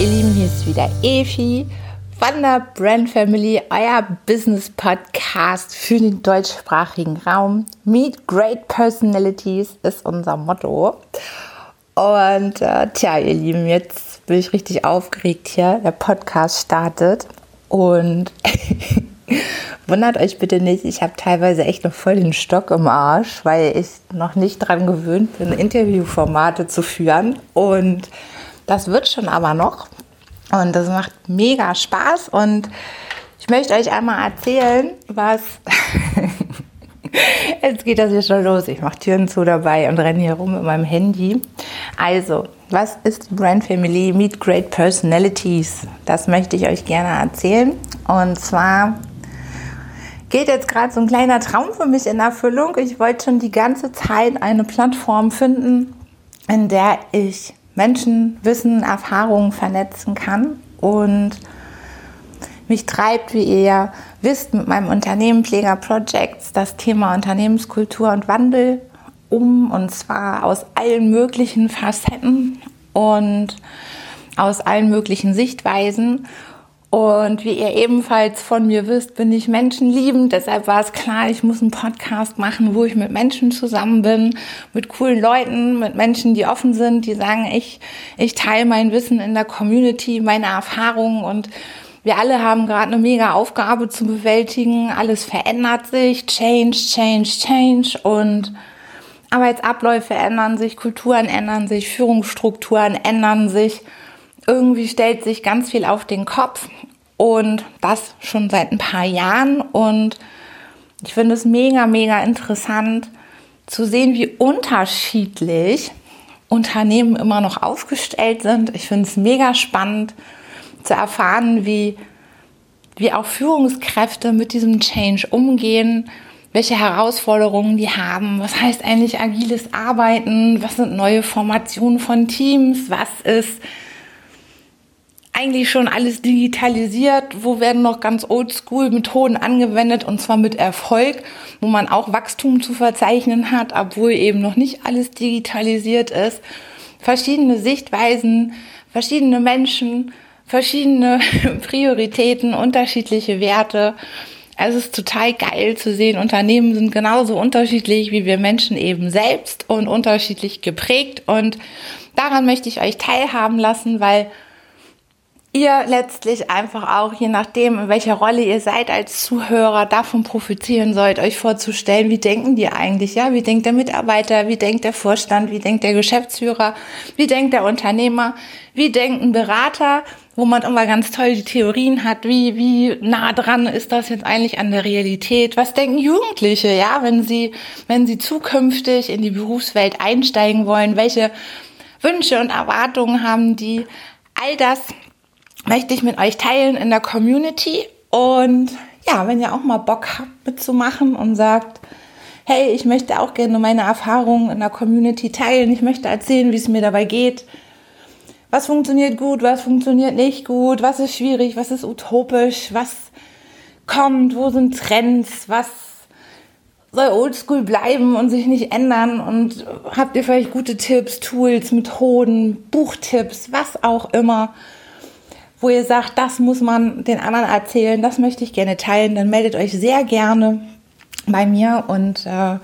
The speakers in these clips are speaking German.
ihr Lieben, hier ist wieder Efi von der Brand Family, euer Business Podcast für den deutschsprachigen Raum. Meet Great Personalities ist unser Motto. Und äh, tja, ihr Lieben, jetzt bin ich richtig aufgeregt hier. Der Podcast startet und wundert euch bitte nicht, ich habe teilweise echt noch voll den Stock im Arsch, weil ich noch nicht daran gewöhnt bin, Interviewformate zu führen. Und das wird schon aber noch. Und das macht mega Spaß. Und ich möchte euch einmal erzählen, was. Jetzt geht das hier schon los. Ich mache Türen zu dabei und renne hier rum mit meinem Handy. Also, was ist Brand Family Meet Great Personalities? Das möchte ich euch gerne erzählen. Und zwar geht jetzt gerade so ein kleiner Traum für mich in Erfüllung. Ich wollte schon die ganze Zeit eine Plattform finden, in der ich Menschen, Wissen, Erfahrungen vernetzen kann und mich treibt, wie ihr wisst, mit meinem Unternehmen Pfleger Projects das Thema Unternehmenskultur und Wandel um und zwar aus allen möglichen Facetten und aus allen möglichen Sichtweisen und wie ihr ebenfalls von mir wisst, bin ich menschenliebend. Deshalb war es klar, ich muss einen Podcast machen, wo ich mit Menschen zusammen bin, mit coolen Leuten, mit Menschen, die offen sind, die sagen, ich, ich teile mein Wissen in der Community, meine Erfahrungen und wir alle haben gerade eine mega Aufgabe zu bewältigen. Alles verändert sich. Change, change, change. Und Arbeitsabläufe ändern sich, Kulturen ändern sich, Führungsstrukturen ändern sich irgendwie stellt sich ganz viel auf den Kopf und das schon seit ein paar Jahren und ich finde es mega, mega interessant zu sehen, wie unterschiedlich Unternehmen immer noch aufgestellt sind. Ich finde es mega spannend zu erfahren, wie, wie auch Führungskräfte mit diesem Change umgehen, welche Herausforderungen die haben, was heißt eigentlich agiles Arbeiten, was sind neue Formationen von Teams, was ist eigentlich schon alles digitalisiert, wo werden noch ganz oldschool Methoden angewendet und zwar mit Erfolg, wo man auch Wachstum zu verzeichnen hat, obwohl eben noch nicht alles digitalisiert ist. Verschiedene Sichtweisen, verschiedene Menschen, verschiedene Prioritäten, unterschiedliche Werte. Es ist total geil zu sehen, Unternehmen sind genauso unterschiedlich wie wir Menschen eben selbst und unterschiedlich geprägt und daran möchte ich euch teilhaben lassen, weil ihr letztlich einfach auch, je nachdem, in welcher Rolle ihr seid als Zuhörer, davon profitieren sollt, euch vorzustellen, wie denken die eigentlich, ja? Wie denkt der Mitarbeiter, wie denkt der Vorstand, wie denkt der Geschäftsführer, wie denkt der Unternehmer, wie denkt ein Berater, wo man immer ganz toll die Theorien hat, wie, wie nah dran ist das jetzt eigentlich an der Realität? Was denken Jugendliche, ja, wenn sie, wenn sie zukünftig in die Berufswelt einsteigen wollen? Welche Wünsche und Erwartungen haben die? All das möchte ich mit euch teilen in der Community. Und ja, wenn ihr auch mal Bock habt mitzumachen und sagt, hey, ich möchte auch gerne meine Erfahrungen in der Community teilen, ich möchte erzählen, wie es mir dabei geht, was funktioniert gut, was funktioniert nicht gut, was ist schwierig, was ist utopisch, was kommt, wo sind Trends, was soll oldschool bleiben und sich nicht ändern? Und habt ihr vielleicht gute Tipps, Tools, Methoden, Buchtipps, was auch immer wo ihr sagt, das muss man den anderen erzählen, das möchte ich gerne teilen, dann meldet euch sehr gerne bei mir und äh,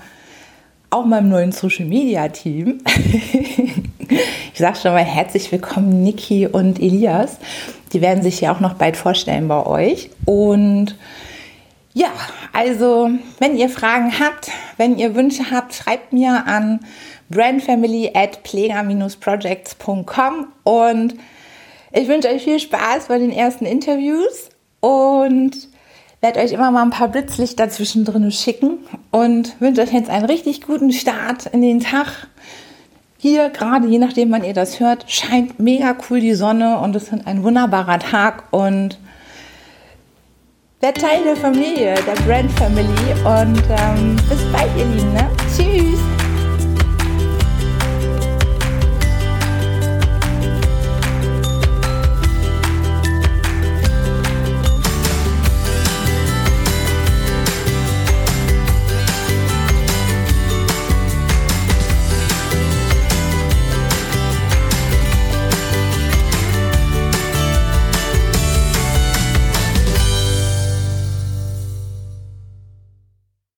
auch meinem neuen Social Media Team. ich sage schon mal herzlich willkommen, Niki und Elias. Die werden sich ja auch noch bald vorstellen bei euch. Und ja, also wenn ihr Fragen habt, wenn ihr Wünsche habt, schreibt mir an brandfamily at plega-projects.com und ich wünsche euch viel Spaß bei den ersten Interviews und werde euch immer mal ein paar Blitzlichter zwischendrin schicken und wünsche euch jetzt einen richtig guten Start in den Tag. Hier gerade, je nachdem, wann ihr das hört, scheint mega cool die Sonne und es ist ein wunderbarer Tag und werdet Teil der Familie, der Brand Family und ähm, bis bald, ihr Lieben. Ne? Tschüss!